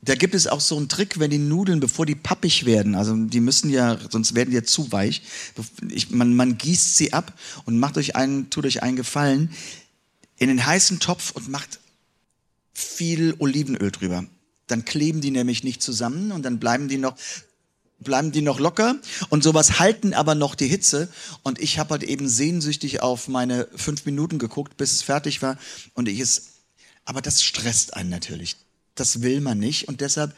da gibt es auch so einen Trick, wenn die Nudeln, bevor die pappig werden, also die müssen ja, sonst werden die ja zu weich, ich, man, man gießt sie ab und macht euch einen, tut euch einen Gefallen in den heißen Topf und macht viel Olivenöl drüber. Dann kleben die nämlich nicht zusammen und dann bleiben die noch bleiben die noch locker und sowas halten aber noch die Hitze und ich habe halt eben sehnsüchtig auf meine fünf Minuten geguckt, bis es fertig war und ich es, aber das stresst einen natürlich. Das will man nicht und deshalb,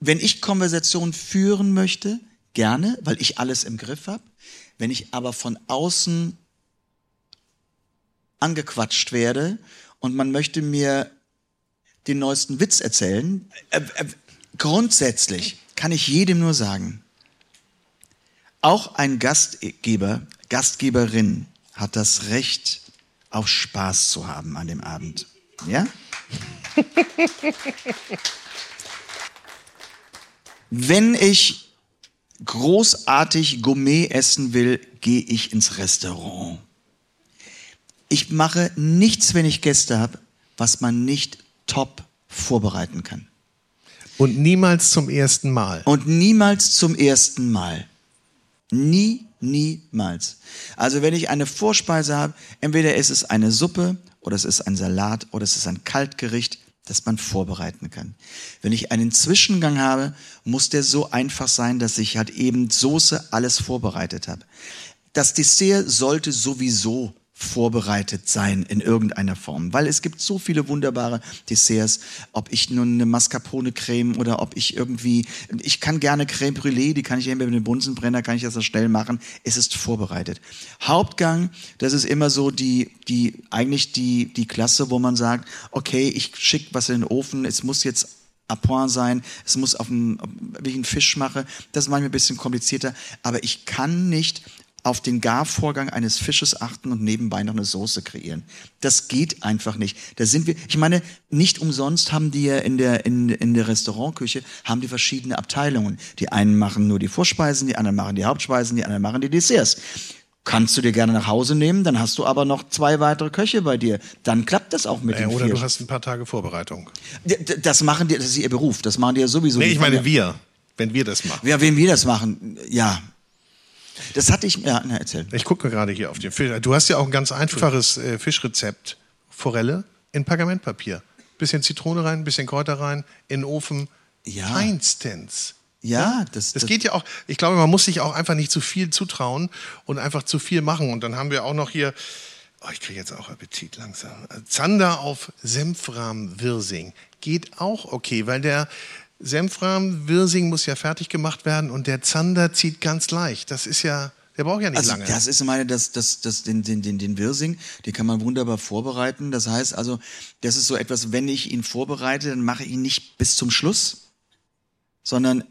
wenn ich Konversation führen möchte, gerne, weil ich alles im Griff habe. Wenn ich aber von außen angequatscht werde und man möchte mir den neuesten Witz erzählen. Äh, äh, grundsätzlich kann ich jedem nur sagen, auch ein Gastgeber, Gastgeberin hat das Recht, auf Spaß zu haben an dem Abend. Ja? *laughs* Wenn ich großartig Gourmet essen will, gehe ich ins Restaurant. Ich mache nichts, wenn ich Gäste habe, was man nicht top vorbereiten kann. Und niemals zum ersten Mal. Und niemals zum ersten Mal. Nie, niemals. Also wenn ich eine Vorspeise habe, entweder ist es eine Suppe oder es ist ein Salat oder es ist ein Kaltgericht, das man vorbereiten kann. Wenn ich einen Zwischengang habe, muss der so einfach sein, dass ich halt eben Soße alles vorbereitet habe. Das Dessert sollte sowieso vorbereitet sein in irgendeiner Form, weil es gibt so viele wunderbare Desserts, ob ich nun eine Mascarpone-Creme oder ob ich irgendwie, ich kann gerne Creme Brûlée, die kann ich eben mit dem Bunsenbrenner, kann ich das schnell machen, es ist vorbereitet. Hauptgang, das ist immer so die, die, eigentlich die, die Klasse, wo man sagt, okay, ich schicke was in den Ofen, es muss jetzt à point sein, es muss auf dem, wie ich einen Fisch mache, das ist manchmal ein bisschen komplizierter, aber ich kann nicht auf den Garvorgang eines Fisches achten und nebenbei noch eine Soße kreieren. Das geht einfach nicht. Da sind wir, ich meine, nicht umsonst haben die ja in der, in, in der Restaurantküche, haben die verschiedene Abteilungen. Die einen machen nur die Vorspeisen, die anderen machen die Hauptspeisen, die anderen machen die Desserts. Kannst du dir gerne nach Hause nehmen, dann hast du aber noch zwei weitere Köche bei dir. Dann klappt das auch mit Äh, den oder vier. du hast ein paar Tage Vorbereitung. Das machen die, das ist ihr Beruf, das machen die ja sowieso. Nee, ich meine wir, wenn wir das machen. Ja, wenn wir das machen, ja. Das hatte ich, ja, na, erzähl. Ich gucke gerade hier auf den Fisch. Du hast ja auch ein ganz einfaches äh, Fischrezept. Forelle in Pergamentpapier. Bisschen Zitrone rein, bisschen Kräuter rein, in den Ofen. Ja. Feinstens. Ja, das, das, geht ja auch. Ich glaube, man muss sich auch einfach nicht zu viel zutrauen und einfach zu viel machen. Und dann haben wir auch noch hier, oh, ich kriege jetzt auch Appetit langsam. Zander auf Senfrahm-Wirsing geht auch okay, weil der Senfrahm-Wirsing muss ja fertig gemacht werden und der Zander zieht ganz leicht. Das ist ja, der braucht ja nicht also lange. Das ist meine, das, das, das, den, den, den, den Wirsing, den kann man wunderbar vorbereiten. Das heißt also, das ist so etwas, wenn ich ihn vorbereite, dann mache ich ihn nicht bis zum Schluss, sondern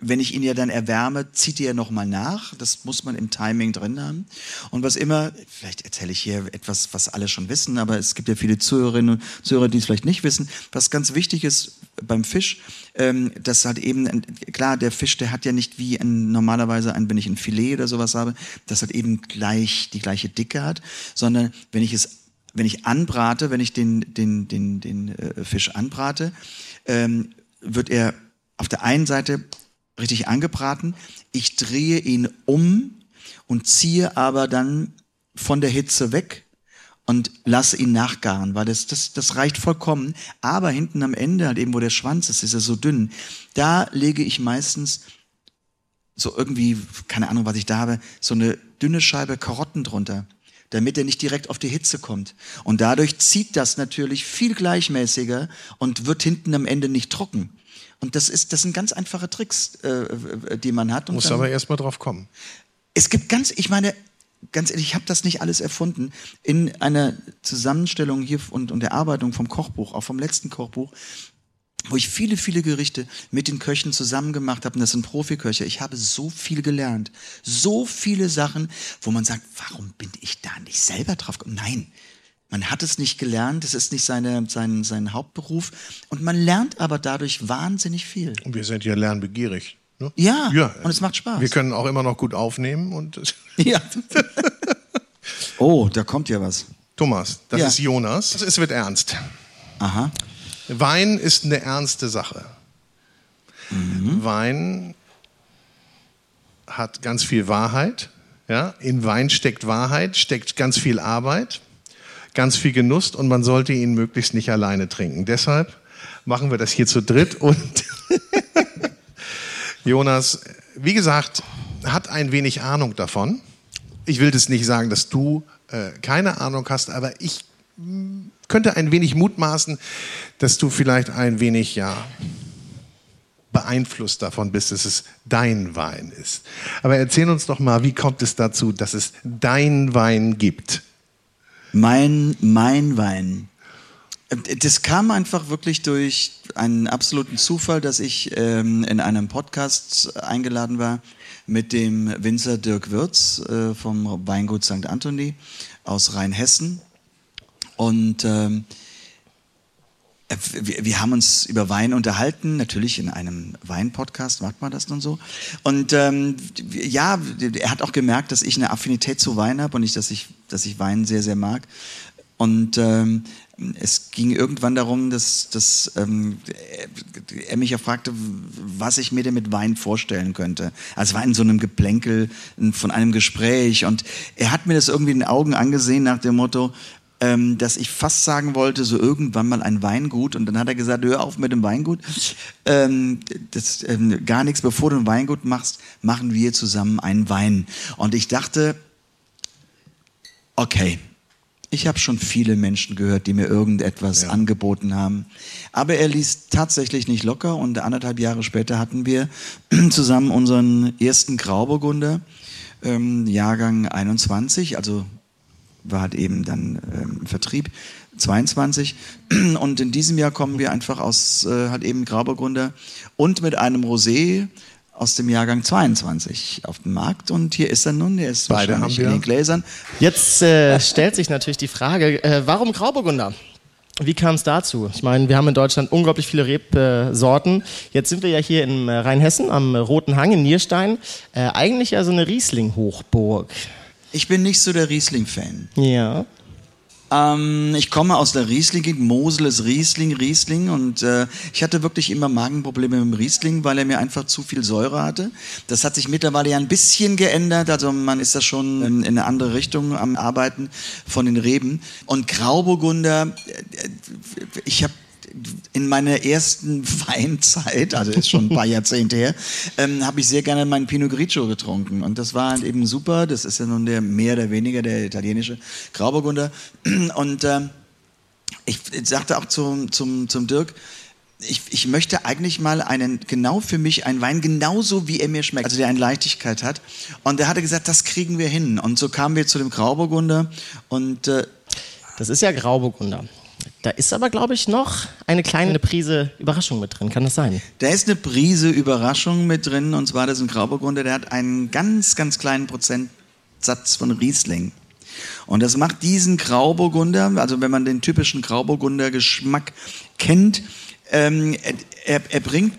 wenn ich ihn ja dann erwärme, zieht er nochmal nach. Das muss man im Timing drin haben. Und was immer, vielleicht erzähle ich hier etwas, was alle schon wissen, aber es gibt ja viele Zuhörerinnen und Zuhörer, die es vielleicht nicht wissen. Was ganz wichtig ist beim Fisch, ähm, dass halt eben, klar, der Fisch, der hat ja nicht wie ein, normalerweise ein, wenn ich ein Filet oder sowas habe, das halt eben gleich die gleiche Dicke hat, sondern wenn ich es, wenn ich anbrate, wenn ich den, den, den, den äh, Fisch anbrate, ähm, wird er auf der einen Seite richtig angebraten. Ich drehe ihn um und ziehe aber dann von der Hitze weg und lasse ihn nachgaren, weil das, das, das reicht vollkommen. Aber hinten am Ende, halt eben, wo der Schwanz ist, ist er so dünn. Da lege ich meistens so irgendwie, keine Ahnung, was ich da habe, so eine dünne Scheibe Karotten drunter, damit er nicht direkt auf die Hitze kommt. Und dadurch zieht das natürlich viel gleichmäßiger und wird hinten am Ende nicht trocken. Und das ist, das sind ganz einfache Tricks, äh, die man hat. Und Muss aber erst mal drauf kommen. Es gibt ganz, ich meine, ganz ehrlich, ich habe das nicht alles erfunden. In einer Zusammenstellung hier und, und der Arbeitung vom Kochbuch, auch vom letzten Kochbuch, wo ich viele, viele Gerichte mit den Köchen zusammen gemacht habe, und das sind Profiköche. Ich habe so viel gelernt. So viele Sachen, wo man sagt, warum bin ich da nicht selber drauf gekommen? Nein, man hat es nicht gelernt, es ist nicht seine, sein, sein Hauptberuf und man lernt aber dadurch wahnsinnig viel. Und wir sind ja lernbegierig. Ne? Ja, ja, und es macht Spaß. Wir können auch immer noch gut aufnehmen und. *laughs* Ja. oh, da kommt ja was. Thomas, das ja. ist Jonas. Es wird ernst. Aha. Wein ist eine ernste Sache. Mhm. Wein hat ganz viel Wahrheit. Ja? In Wein steckt Wahrheit, steckt ganz viel Arbeit ganz viel Genuss und man sollte ihn möglichst nicht alleine trinken. Deshalb machen wir das hier zu dritt und *laughs* Jonas, wie gesagt, hat ein wenig Ahnung davon. Ich will das nicht sagen, dass du äh, keine Ahnung hast, aber ich mm, könnte ein wenig mutmaßen, dass du vielleicht ein wenig, ja, beeinflusst davon bist, dass es dein Wein ist. Aber erzähl uns doch mal, wie kommt es dazu, dass es dein Wein gibt? Mein, mein Wein. Das kam einfach wirklich durch einen absoluten Zufall, dass ich ähm, in einem Podcast eingeladen war mit dem Winzer Dirk Würz äh, vom Weingut St. Anthony aus Rheinhessen. Und ähm, wir, wir, haben uns über Wein unterhalten, natürlich in einem Wein-Podcast, macht man das nun so. Und ähm, ja, er hat auch gemerkt, dass ich eine Affinität zu Wein habe und nicht, dass ich, dass ich Wein sehr, sehr mag. Und ähm, es ging irgendwann darum, dass, dass ähm, er mich ja fragte, was ich mir denn mit Wein vorstellen könnte. Also war in so einem Geplänkel von einem Gespräch und er hat mir das irgendwie in den Augen angesehen nach dem Motto, ähm, dass ich fast sagen wollte, so irgendwann mal ein Weingut. Und dann hat er gesagt, hör auf mit dem Weingut. Ähm, das, ähm, gar nichts, bevor du ein Weingut machst, machen wir zusammen einen Wein. Und ich dachte, okay, ich habe schon viele Menschen gehört, die mir irgendetwas ja. angeboten haben. Aber er ließ tatsächlich nicht locker und anderthalb Jahre später hatten wir *clears throat* zusammen unseren ersten Grauburgunder, ähm, Jahrgang 21, also war halt eben dann ähm, Vertrieb 22 *clears throat* und in diesem Jahr kommen wir einfach aus äh, halt eben Grauburgunder und mit einem Rosé aus dem Jahrgang 22 auf dem Markt und hier ist er nun, der ist Beide wahrscheinlich in den Gläsern. Jetzt äh, stellt sich natürlich die Frage, äh, warum Grauburgunder? Wie kam es dazu? Ich meine, wir haben in Deutschland unglaublich viele Rebsorten. Jetzt sind wir ja hier in Rheinhessen am Roten Hang in Nierstein. Äh, eigentlich ja so eine Riesling-Hochburg. Ich bin nicht so der Riesling-Fan. Ja. Ähm, ich komme aus der Riesling, Mosel ist Riesling, Riesling und äh, ich hatte wirklich immer Magenprobleme mit dem Riesling, weil er mir einfach zu viel Säure hatte. Das hat sich mittlerweile ja ein bisschen geändert, also man ist da schon in, in eine andere Richtung am Arbeiten von den Reben. Und Grauburgunder, äh, ich habe in meiner ersten *laughs* Weinzeit, also ist schon ein paar Jahrzehnte her, ähm, habe ich sehr gerne meinen Pinot Grigio getrunken. Und das war halt eben super. Das ist ja nun der mehr oder weniger der italienische Grauburgunder. *clears throat* Und ähm, ich sagte auch zum, zum, zum Dirk, ich, ich möchte eigentlich mal einen, genau für mich, einen Wein genauso wie er mir schmeckt, also der eine Leichtigkeit hat. Und er hatte gesagt, das kriegen wir hin. Und so kamen wir zu dem Grauburgunder und äh, das ist ja Grauburgunder. Da ist aber, glaube ich, noch eine kleine Prise Überraschung mit drin. Kann das sein? Da ist eine Prise Überraschung mit drin. Und zwar, das ist ein Grauburgunder, der hat einen ganz, ganz kleinen Prozentsatz von Riesling. Und das macht diesen Grauburgunder, also wenn man den typischen Grauburgunder Geschmack kennt, ähm, er, er bringt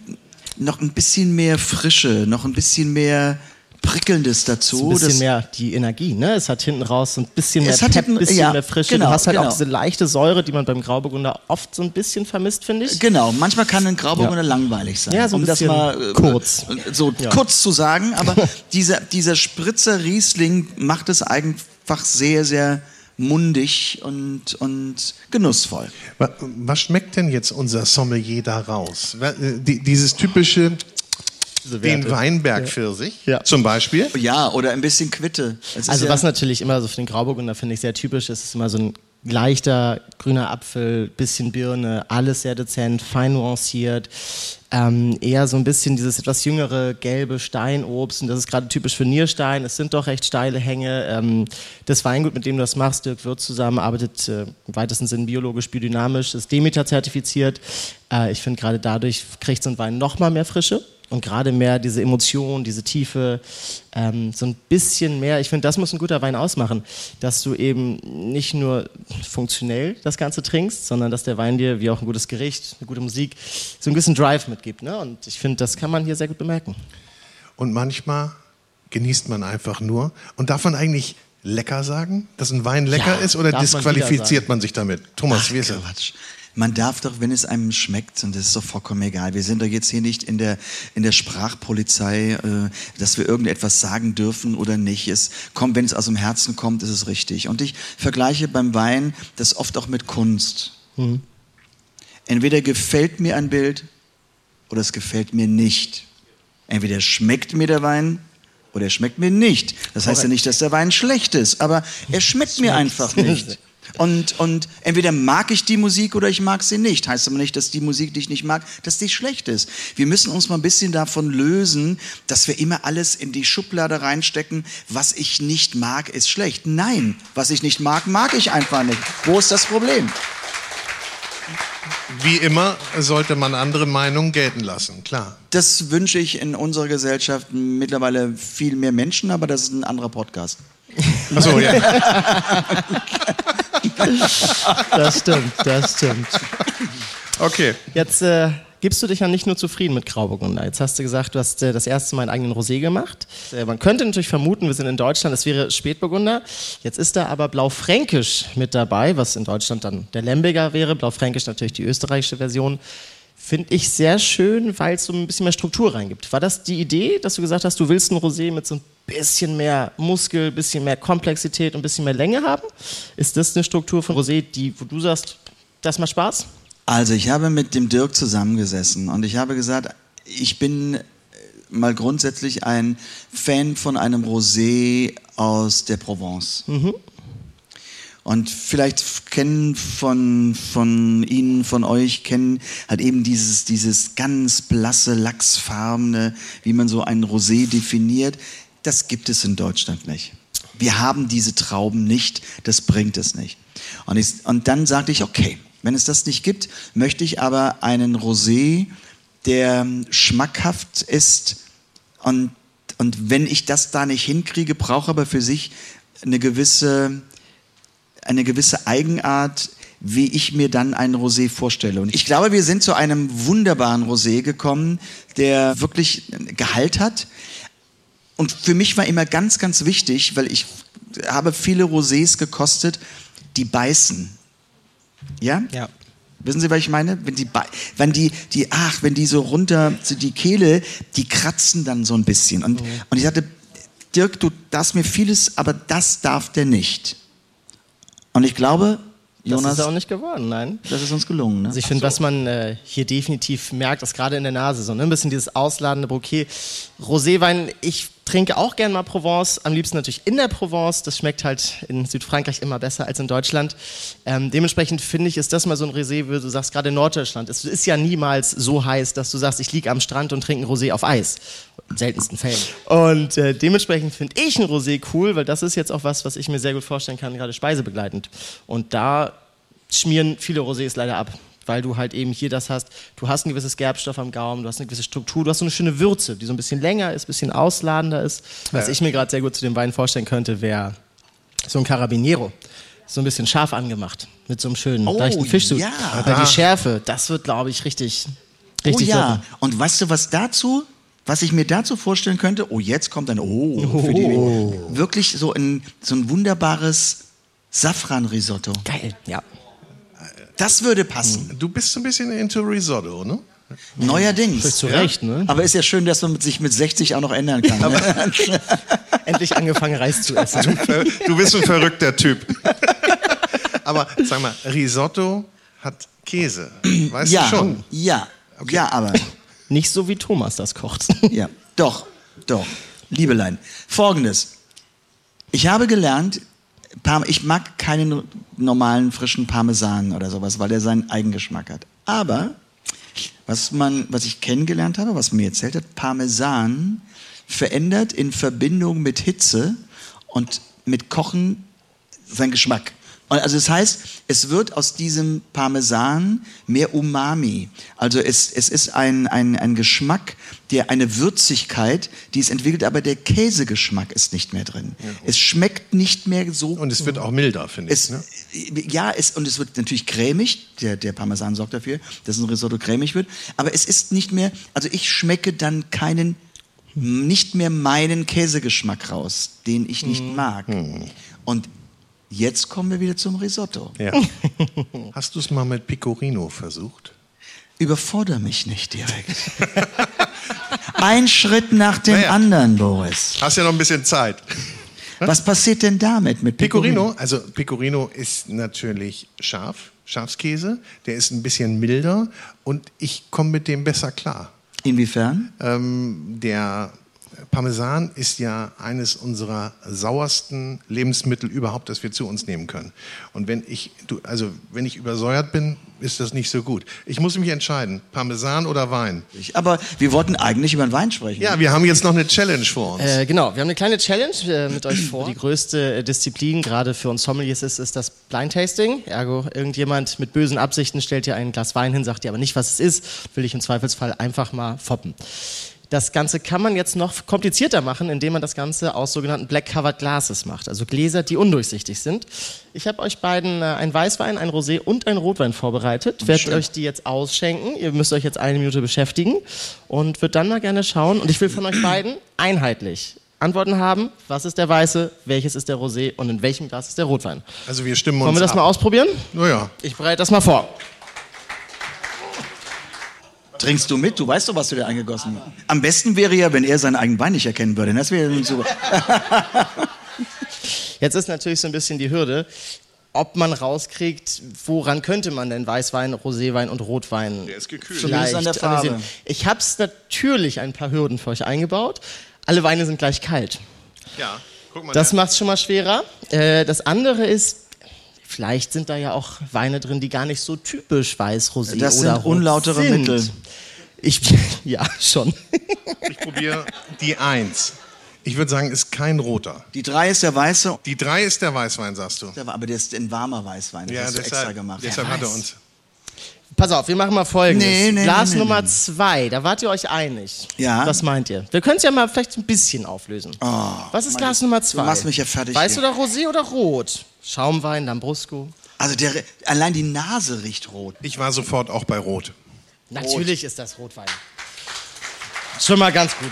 noch ein bisschen mehr Frische, noch ein bisschen mehr Prickelndes dazu. Ein bisschen mehr die Energie, ne? Es hat hinten raus so ein bisschen mehr Es hat Pep, hinten- bisschen ja, mehr Frische. genau, du hast halt genau. auch diese leichte Säure, die man beim Grauburgunder oft so ein bisschen vermisst, finde ich. Genau, manchmal kann ein Grauburgunder langweilig sein. Ja, so ein um das mal äh, kurz. äh, so Ja. kurz zu sagen, aber *laughs* dieser, dieser Spritzer Riesling macht es einfach sehr, sehr mundig und, und genussvoll. Wa- Was schmeckt denn jetzt unser Sommelier da raus? Äh, die- Dieses typische, Diese den. Weinberg-Pfirsich Ja. zum Beispiel. Ja, oder ein bisschen Quitte. Ist Also ja, was natürlich immer so für den Grauburgunder finde ich sehr typisch ist, ist immer so ein leichter grüner Apfel, bisschen Birne, alles sehr dezent, fein nuanciert. Ähm, eher so ein bisschen dieses etwas jüngere gelbe Steinobst und das ist gerade typisch für Nierstein. Es sind doch recht steile Hänge. Ähm, das Weingut, mit dem du das machst, Dirk Wirth zusammen, arbeitet äh, im weitesten Sinn biologisch, biodynamisch, ist Demeter zertifiziert. Äh, ich finde gerade dadurch kriegt so ein Wein noch mal mehr Frische und gerade mehr diese Emotion, diese Tiefe, ähm, so ein bisschen mehr. Ich finde, das muss ein guter Wein ausmachen, dass du eben nicht nur funktionell das Ganze trinkst, sondern dass der Wein dir, wie auch ein gutes Gericht, eine gute Musik, so ein bisschen Drive mitgibt. Ne? Und ich finde, das kann man hier sehr gut bemerken. Und manchmal genießt man einfach nur. Und darf man eigentlich lecker sagen, dass ein Wein lecker Ja, ist oder man disqualifiziert sagen. man sich damit? Thomas, wie ist das? Quatsch. Man darf doch, wenn es einem schmeckt, und das ist doch vollkommen egal. Wir sind doch jetzt hier nicht in der, in der Sprachpolizei, äh, dass wir irgendetwas sagen dürfen oder nicht. Es kommt, wenn es aus dem Herzen kommt, ist es richtig. Und ich vergleiche beim Wein das oft auch mit Kunst. Entweder gefällt mir ein Bild oder es gefällt mir nicht. Entweder schmeckt mir der Wein oder er schmeckt mir nicht. Das heißt ja nicht, dass der Wein schlecht ist, aber er schmeckt mir einfach nicht. *laughs* Und, und entweder mag ich die Musik oder ich mag sie nicht. Heißt aber nicht, dass die Musik, die ich nicht mag, dass die schlecht ist. Wir müssen uns mal ein bisschen davon lösen, dass wir immer alles in die Schublade reinstecken, was ich nicht mag, ist schlecht. Nein, was ich nicht mag, mag ich einfach nicht. Wo ist das Problem? Wie immer sollte man andere Meinungen gelten lassen, klar. Das wünsche ich in unserer Gesellschaft mittlerweile viel mehr Menschen, aber das ist ein anderer Podcast. Achso, ja. *laughs* Das stimmt, das stimmt. Okay. Jetzt äh, gibst du dich ja nicht nur zufrieden mit Grauburgunder. Jetzt hast du gesagt, du hast äh, das erste Mal einen eigenen Rosé gemacht. Äh, man könnte natürlich vermuten, wir sind in Deutschland, es wäre Spätburgunder. Jetzt ist da aber Blaufränkisch mit dabei, was in Deutschland dann der Lemberger wäre. Blaufränkisch natürlich die österreichische Version. Finde ich sehr schön, weil es so ein bisschen mehr Struktur reingibt. War das die Idee, dass du gesagt hast, du willst ein Rosé mit so ein bisschen mehr Muskel, bisschen mehr Komplexität und ein bisschen mehr Länge haben? Ist das eine Struktur von Rosé, die, wo du sagst, das macht Spaß? Also ich habe mit dem Dirk zusammengesessen und ich habe gesagt, ich bin äh, mal grundsätzlich ein Fan von einem Rosé aus der Provence. Und vielleicht kennen von, von Ihnen, von euch, kennen halt eben dieses, dieses ganz blasse, lachsfarbene, wie man so ein Rosé definiert. Das gibt es in Deutschland nicht. Wir haben diese Trauben nicht, das bringt es nicht. Und, ich, und dann sagte ich, okay, wenn es das nicht gibt, möchte ich aber einen Rosé, der schmackhaft ist und, und wenn ich das da nicht hinkriege, brauche aber für sich eine gewisse, eine gewisse Eigenart, wie ich mir dann einen Rosé vorstelle. Und ich glaube, wir sind zu einem wunderbaren Rosé gekommen, der wirklich Gehalt hat. Und für mich war immer ganz, ganz wichtig, weil ich habe viele Rosés gekostet, die beißen. Ja? Ja. Wissen Sie, was ich meine? Wenn die, wenn die, die, ach, wenn die so runter, so die Kehle, die kratzen dann so ein bisschen. Und, und ich sagte, Dirk, du darfst mir vieles, aber das darf der nicht. Und ich glaube, Das Jonas, ist auch nicht geworden, nein. das ist uns gelungen. Ne? Also ich finde, was man äh, hier definitiv merkt, ist gerade in der Nase so ne? ein bisschen dieses ausladende Bouquet. Roséwein, ich trinke auch gern mal Provence, am liebsten natürlich in der Provence. Das schmeckt halt in Südfrankreich immer besser als in Deutschland. Ähm, dementsprechend finde ich, ist das mal so ein Rosé, wie du sagst, gerade in Norddeutschland. Es ist ja niemals so heiß, dass du sagst, ich liege am Strand und trinke ein Rosé auf Eis. In seltensten Fällen. Und äh, dementsprechend finde ich ein Rosé cool, weil das ist jetzt auch was, was ich mir sehr gut vorstellen kann, gerade speisebegleitend. Und da schmieren viele Rosés leider ab weil du halt eben hier das hast, du hast ein gewisses Gerbstoff am Gaumen, du hast eine gewisse Struktur, du hast so eine schöne Würze, die so ein bisschen länger ist, ein bisschen ausladender ist. Was Ja. ich mir gerade sehr gut zu dem Wein vorstellen könnte, wäre so ein Carabiniero. So ein bisschen scharf angemacht, mit so einem schönen Oh, leichten Fischsud. ja. Da. die Schärfe, das wird, glaube ich, richtig, Oh richtig ja, wirken. und weißt du, was dazu, was ich mir dazu vorstellen könnte? Oh, jetzt kommt ein Oh, die, wirklich so ein, so ein wunderbares Safran-Risotto. Geil, ja. Das würde passen. Du bist so ein bisschen into Risotto, ne? Neuerdings. Völlig zu Recht, ne? Aber ist ja schön, dass man sich mit 60 auch noch ändern kann. Ne? *laughs* Endlich angefangen, Reis zu essen. Du bist ein verrückter Typ. Aber sag mal, Risotto hat Käse. Weißt ja, du schon? ja, ja, aber, Nicht so wie Thomas das kocht. ja, doch, doch. Liebelein, folgendes. Ich habe gelernt, ich mag keinen normalen frischen Parmesan oder sowas, weil er seinen Eigengeschmack hat. Aber was man, was ich kennengelernt habe, was mir erzählt hat, Parmesan verändert in Verbindung mit Hitze und mit Kochen seinen Geschmack. Und also das heißt, es wird aus diesem Parmesan mehr Umami. Also es, es ist ein, ein, ein Geschmack, der eine Würzigkeit, die es entwickelt, aber der Käsegeschmack ist nicht mehr drin. Es schmeckt nicht mehr so Und es wird auch milder, finde ich. es, Ne? Ja, es, und es wird natürlich cremig. Der, der Parmesan sorgt dafür, dass ein Risotto cremig wird. Aber es ist nicht mehr, also ich schmecke dann keinen, nicht mehr meinen Käsegeschmack raus, den ich nicht mag. Und jetzt kommen wir wieder zum Risotto. Ja. *laughs* Hast du es mal mit Pecorino versucht? Überforder mich nicht direkt. *laughs* Ein Schritt nach dem Naja. anderen, Boris. Hast ja noch ein bisschen Zeit. Was passiert denn damit mit Pecorino, also Pecorino ist natürlich scharf, Schafskäse. Der ist ein bisschen milder und ich komme mit dem besser klar. Inwiefern? Ähm, der Parmesan ist ja eines unserer sauersten Lebensmittel überhaupt, das wir zu uns nehmen können. Und wenn ich, du, also wenn ich übersäuert bin, ist das nicht so gut. Ich muss mich entscheiden, Parmesan oder Wein. Aber wir wollten eigentlich über den Wein sprechen. Ja, wir haben jetzt noch eine Challenge vor uns. Äh, genau, wir haben eine kleine Challenge äh, mit euch *clears throat* vor. Die größte äh, Disziplin, gerade für uns Sommeliers, ist, ist das Blind Tasting. Ergo, irgendjemand mit bösen Absichten stellt dir ein Glas Wein hin, sagt dir aber nicht, was es ist, will ich im Zweifelsfall einfach mal foppen. Das Ganze kann man jetzt noch komplizierter machen, indem man das Ganze aus sogenannten Black Covered Glasses macht, also Gläser, die undurchsichtig sind. Ich habe euch beiden äh, einen Weißwein, einen Rosé und einen Rotwein vorbereitet. Werdet euch die jetzt ausschenken. Ihr müsst euch jetzt eine Minute beschäftigen und würde dann mal gerne schauen. Und ich will von euch beiden einheitlich Antworten haben. Was ist der Weiße? Welches ist der Rosé? Und in welchem Glas ist der Rotwein? Also wir stimmen uns Wollen wir das ab. mal ausprobieren? Naja, Ich bereite das mal vor. Trinkst du mit? Du weißt doch, was du dir eingegossen hast. Am besten wäre ja, wenn er seinen eigenen Wein nicht erkennen würde. Das wäre super. *laughs* Jetzt ist natürlich so ein bisschen die Hürde, ob man rauskriegt, woran könnte man denn Weißwein, Roséwein und Rotwein Der ist gekühlt. vielleicht an der Farbe. Ich habe es natürlich ein paar Hürden für euch eingebaut. Alle Weine sind gleich kalt. ja. Guck mal, Das macht es schon mal schwerer. Äh, das andere ist, vielleicht sind da ja auch Weine drin, die gar nicht so typisch weiß, Rosé Das oder sind Rot unlautere sind. Mittel. Ich, *laughs* ja, schon. *laughs* ich probiere die Eins. Ich würde sagen, ist kein roter. Die drei ist der weiße, Die Drei ist der Weißwein, sagst du. aber der ist ein warmer Weißwein. Das Ja, hast du extra deshalb, gemacht. deshalb Ja. hat er uns. Pass auf, wir machen mal folgendes. Nee, nee, Glas nee, nee, Nummer nee. zwei, da wart ihr euch einig. Ja. Was meint ihr? Wir können es ja mal vielleicht ein bisschen auflösen. Was ist Mann, Glas Nummer zwei? du machst mich ja fertig Weißt hier. du da Rosé oder Rot? Schaumwein, Lambrusco. Also der, allein die Nase riecht rot. Ich war sofort auch bei Rot. Natürlich ist das Rotwein. Schon mal ganz gut.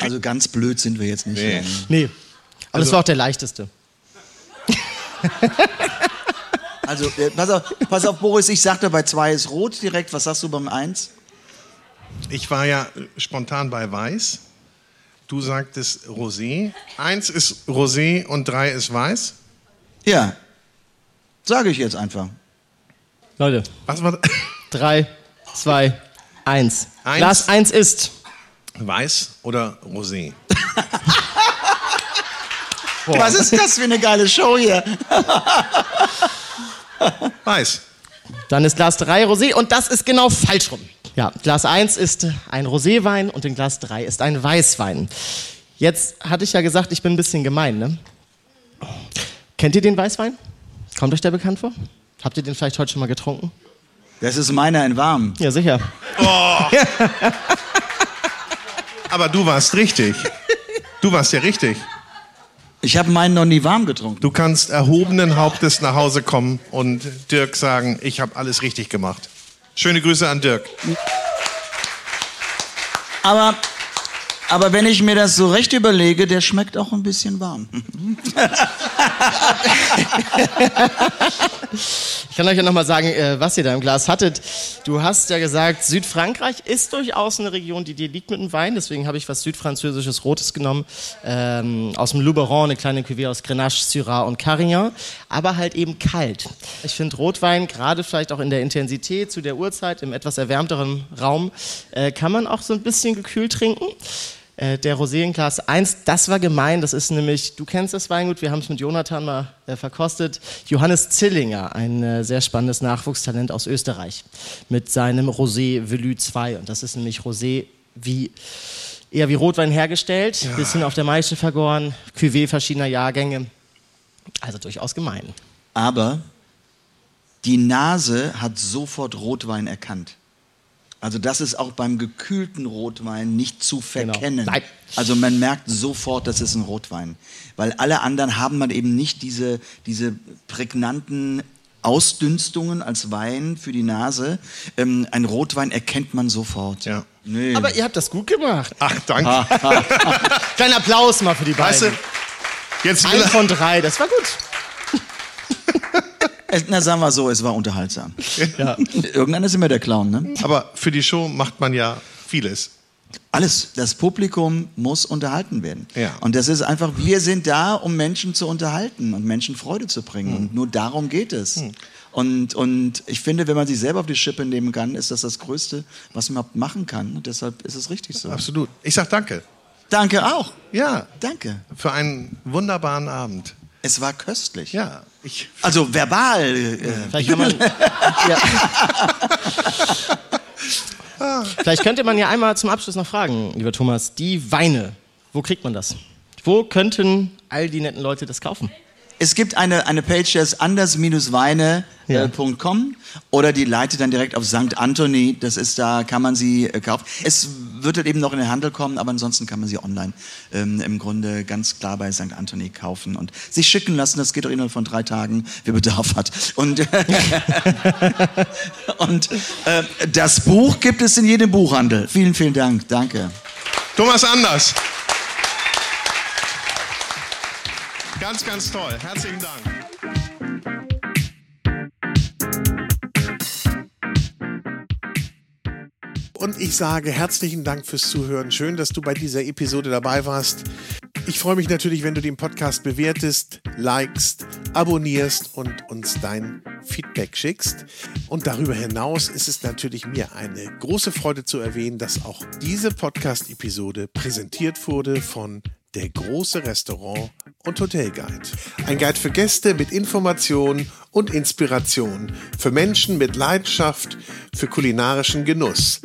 Also ganz blöd sind wir jetzt nicht. Nee. Nee. Aber Also das war auch der leichteste. *laughs* Also äh, pass auf, pass auf, Boris, ich sagte bei zwei ist rot direkt. Was sagst du beim eins? Ich war ja äh, spontan bei Weiß. Du sagtest Rosé. Eins ist Rosé und drei ist Weiß. Ja. Sage ich jetzt einfach. Leute, Was war drei, zwei, eins. Eins. Glas eins ist. Weiß oder Rosé? *laughs* Was ist das für eine geile Show hier? Weiß. Dann ist Glas 3 Rosé und das ist genau falsch rum. Ja, Glas 1 ist ein Roséwein und in Glas 3 ist ein Weißwein. Jetzt hatte ich ja gesagt, ich bin ein bisschen gemein, ne? Kennt ihr den Weißwein? Kommt euch der bekannt vor? Habt ihr den vielleicht heute schon mal getrunken? Das ist meiner in warm. Ja, sicher. *laughs* Aber du warst richtig. Du warst ja richtig. Ich habe meinen noch nie warm getrunken. Du kannst erhobenen Hauptes nach Hause kommen und Dirk sagen, ich habe alles richtig gemacht. Schöne Grüße an Dirk. Aber, aber wenn ich mir das so recht überlege, der schmeckt auch ein bisschen warm. Ich kann euch ja nochmal sagen, äh, was ihr da im Glas hattet. Du hast ja gesagt, Südfrankreich ist durchaus eine Region, die dir liegt mit dem Wein. Deswegen habe ich was südfranzösisches Rotes genommen. Ähm, aus dem Luberon, eine kleine Cuvée aus Grenache, Syrah und Carignan. Aber halt eben kalt. Ich finde Rotwein, gerade vielleicht auch in der Intensität zu der Uhrzeit, im etwas erwärmteren Raum, äh, kann man auch so ein bisschen gekühlt trinken. Äh, der Rosé in Glas 1, das war gemein. Das ist nämlich, du kennst das Weingut, wir haben es mit Jonathan mal äh, verkostet. Johannes Zillinger, ein äh, sehr spannendes Nachwuchstalent aus Österreich, mit seinem Rosé Velu 2. Und das ist nämlich Rosé wie eher wie Rotwein hergestellt, bisschen auf der Maische vergoren, Cuvée verschiedener Jahrgänge. Also durchaus gemein. Aber die Nase hat sofort Rotwein erkannt. Also das ist auch beim gekühlten Rotwein nicht zu verkennen. Nein. Also man merkt sofort, das ist ein Rotwein. Weil alle anderen haben man eben nicht diese, diese prägnanten Ausdünstungen als Wein für die Nase. Ähm, ein Rotwein erkennt man sofort. Ja. Nee. Aber ihr habt das gut gemacht. Ach, danke. *laughs* Kleinen Applaus mal für die beiden. Weißt du, jetzt Ein von drei, das war gut. Na, sagen wir so, es war unterhaltsam. Ja. Irgendwann ist immer der Clown, ne? aber für die Show macht man ja vieles. Alles. Das Publikum muss unterhalten werden. Ja. Und das ist einfach, wir sind da, um Menschen zu unterhalten und Menschen Freude zu bringen. Und nur darum geht es. Und, und ich finde, wenn man sich selber auf die Schippe nehmen kann, ist das das Größte, was man machen kann. Und deshalb ist es richtig so. Absolut. Ich sag danke. Danke auch. Ja, Danke. für einen wunderbaren Abend. Es war köstlich. Ja, ich. Also *laughs* verbal. Äh, Vielleicht, kann man, ja. Vielleicht könnte man ja einmal zum Abschluss noch fragen, lieber Thomas, die Weine, wo kriegt man das? Wo könnten all die netten Leute das kaufen? Es gibt eine, eine Page, das ist anders-weine.com oder die leitet dann direkt auf St. Anthony. Das ist da, kann man sie äh, kaufen. Es wird halt eben noch in den Handel kommen, aber ansonsten kann man sie online ähm, im Grunde ganz klar bei St. Anthony kaufen und sich schicken lassen. Das geht doch innerhalb von drei Tagen, wer Bedarf hat. Und, *laughs* und äh, das Buch gibt es in jedem Buchhandel. Vielen, vielen Dank. Danke. Thomas Anders. Ganz, ganz toll. Herzlichen Dank. Und ich sage herzlichen Dank fürs Zuhören. Schön, dass du bei dieser Episode dabei warst. Ich freue mich natürlich, wenn du den Podcast bewertest, likest, abonnierst und uns dein Feedback schickst. Und darüber hinaus ist es natürlich mir eine große Freude zu erwähnen, dass auch diese Podcast-Episode präsentiert wurde von der große Restaurant und Hotelguide. Ein Guide für Gäste mit Informationen und Inspiration, für Menschen mit Leidenschaft für kulinarischen Genuss.